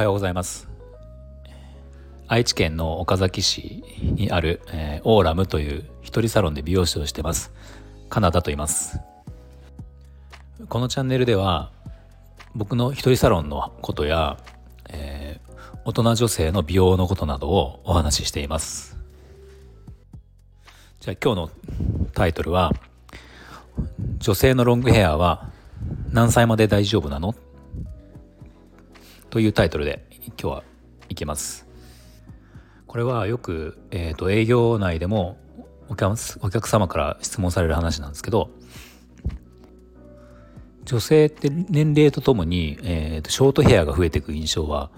はようございます。愛知県の岡崎市にある、えー、オーラムという一人サロンで美容師をしてます。カナダと言います。このチャンネルでは僕の一人サロンのことや、えー、大人女性の美容のことなどをお話ししています。じゃあ今日のタイトルは女性のロングヘアは何歳まで大丈夫なの？というタイトルで今日はいきます。これはよく、えーと、営業内でもお客様から質問される話なんですけど女性って年齢とともに、えーと、ショートヘアが増えていく印象は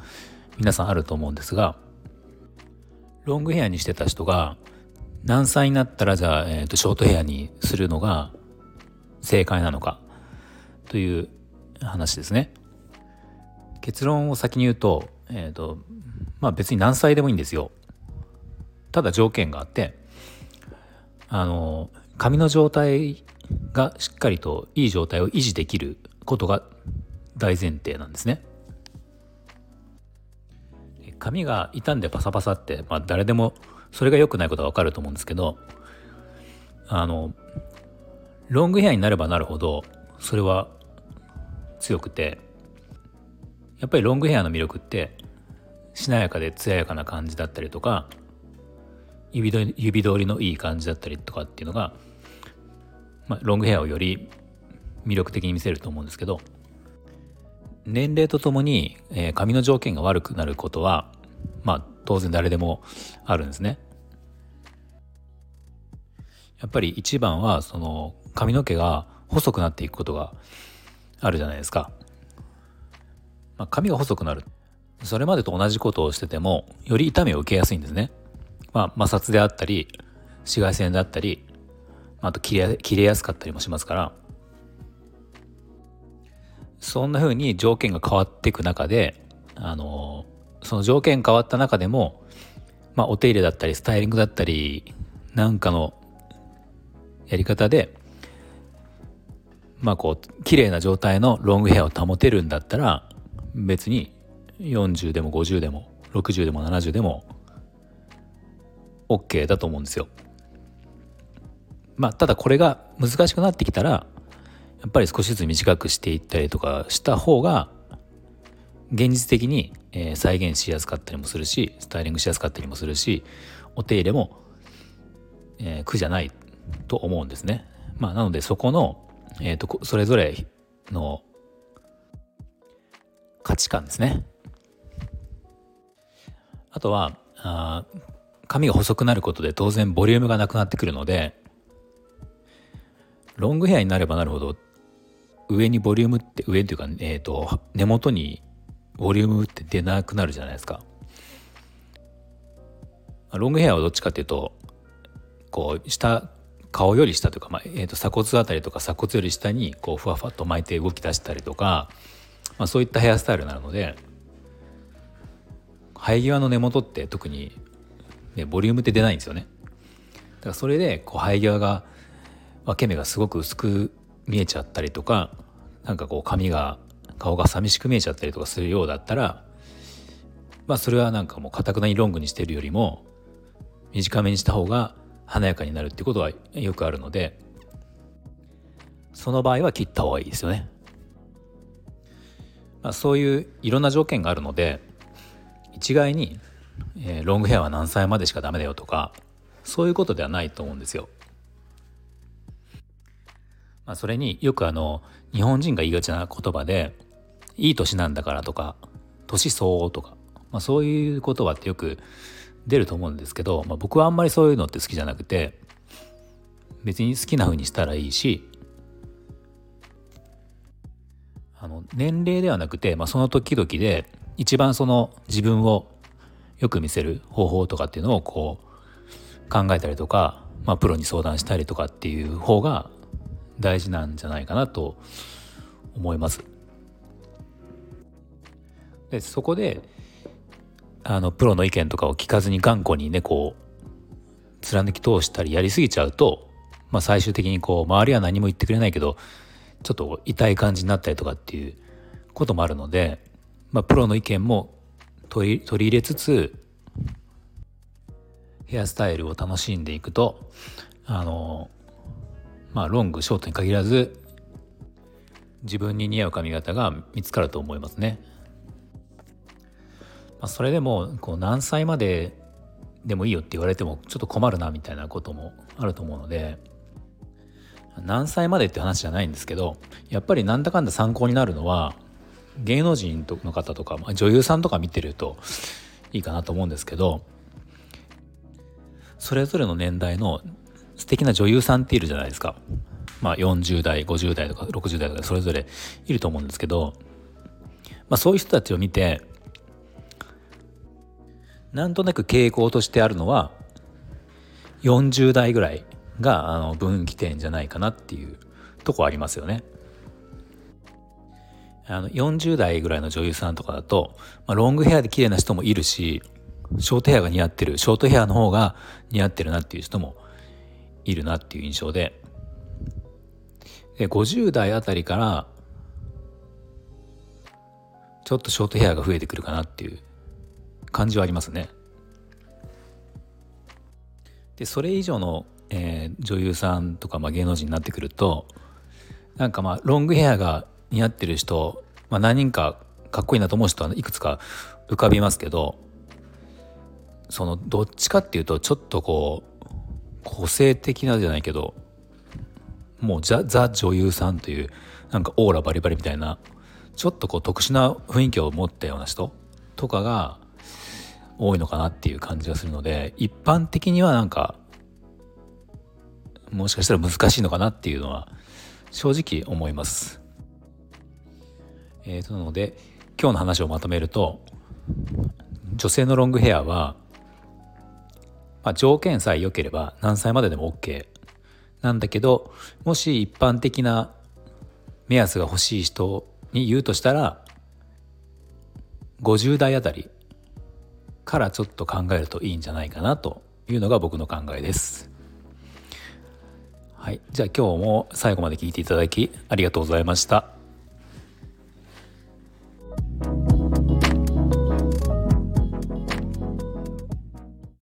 皆さんあると思うんですがロングヘアにしてた人が何歳になったらじゃあ、えーとショートヘアにするのが正解なのかという話ですね。結論を先に言うと,、えーとまあ、別に何歳でもいいんですよ。ただ条件があってあの髪の状態がしっかりといい状態を維持できることが大前提なんですね。髪が傷んでパサパサって、まあ、誰でもそれが良くないことは分かると思うんですけどあのロングヘアになればなるほどそれは強くてやっぱりロングヘアの魅力ってしなやかで艶やかな感じだったりとか指通りのいい感じだったりとかっていうのが、まあ、ロングヘアをより魅力的に見せると思うんですけど年齢とともに、えー、髪の条件が悪くなることはまあ当然誰でもあるんですね。やっぱり一番はその髪の毛が細くなっていくことがあるじゃないですか。まあ、髪が細くなる。それまでと同じことをしてても、より痛みを受けやすいんですね。まあ、摩擦であったり、紫外線であったり、あと切れ切れやすかったりもしますから、そんな風に条件が変わっていく中で、あの、その条件変わった中でも、まあ、お手入れだったり、スタイリングだったり、なんかのやり方で、まあこう綺麗な状態のロングヘアを保てるんだったら別に40でも50でも60でも70でも OK だと思うんですよ。まあただこれが難しくなってきたらやっぱり少しずつ短くしていったりとかした方が現実的に、再現しやすかったりもするしスタイリングしやすかったりもするしお手入れも、苦じゃないと思うんですね。まあなのでそこのえーと、それぞれの価値観ですね。あとはあ髪が細くなることで当然ボリュームがなくなってくるのでロングヘアになればなるほど上にボリュームって上っていうか、えーと根元にボリュームって出なくなるじゃないですか。ロングヘアはどっちかっていうとこう下顔より下というか、まあえー、と鎖骨あたりとか鎖骨より下にこうふわふわと巻いて動き出したりとか、まあ、そういったヘアスタイルなので生え際の根元って特に、ね、ボリュームって出ないんですよね。だからそれでこう生え際が分け目がすごく薄く見えちゃったりとかなんかこう髪が顔が寂しく見えちゃったりとかするようだったらまあそれはなんかもうかたくなにロングにしてるよりも短めにした方が華やかになるってことはよくあるのでその場合は切った方がいいですよね。まあ、そういういろんな条件があるので一概に、えー、ロングヘアは何歳までしかダメだよとかそういうことではないと思うんですよ。まあ、それによくあの日本人が言いがちな言葉で「いい年なんだから」とか「年相応」とか、まあ、そういう言葉ってよく出ると思うんですけど、まあ、僕はあんまりそういうのって好きじゃなくて別に好きな風にしたらいいしあの年齢ではなくて、まあ、その時々で一番その自分をよく見せる方法とかっていうのをこう考えたりとか、まあ、プロに相談したりとかっていう方が大事なんじゃないかなと思います。でそこであのプロの意見とかを聞かずに頑固にねこう貫き通したりやりすぎちゃうと、まあ、最終的にこう周りは何も言ってくれないけどちょっと痛い感じになったりとかっていうこともあるので、まあ、プロの意見も取り取り入れつつヘアスタイルを楽しんでいくとあのまあロングショートに限らず自分に似合う髪型が見つかると思いますね。まあ、それでもこう何歳まででもいいよって言われてもちょっと困るなみたいなこともあると思うので何歳までって話じゃないんですけどやっぱりなんだかんだ参考になるのは芸能人の方とか、女優さんとか見てるといいかなと思うんですけどそれぞれの年代の素敵な女優さんっているじゃないですか。まあ40代50代とか60代とかそれぞれいると思うんですけど、まあ、そういう人たちを見てなんとなく傾向としてあるのは40代ぐらいがあの分岐点じゃないかなっていうとこありますよね。あの40代ぐらいの女優さんとかだと、まあ、ロングヘアで綺麗な人もいるしショートヘアが似合ってるショートヘアの方が似合ってるなっていう人もいるなっていう印象でで50代あたりからちょっとショートヘアが増えてくるかなっていう感じはありますね。でそれ以上の、えー、女優さんとか、まあ、芸能人になってくるとなんかまあロングヘアが似合ってる人、まあ、何人かかっこいいなと思う人はいくつか浮かびますけどそのどっちかっていうとちょっとこう個性的なじゃないけどもうザ・ザ女優さんというなんかオーラバリバリみたいなちょっとこう特殊な雰囲気を持ったような人とかが多いのかなっていう感じがするので一般的にはなんかもしかしたら難しいのかなっていうのは正直思います。えー、となので今日の話をまとめると女性のロングヘアは、まあ、条件さえ良ければ何歳まででも OK なんだけどもし一般的な目安が欲しい人に言うとしたら50代あたりからちょっと考えるといいんじゃないかなというのが僕の考えです。はい、じゃあ今日も最後まで聞いていただきありがとうございました。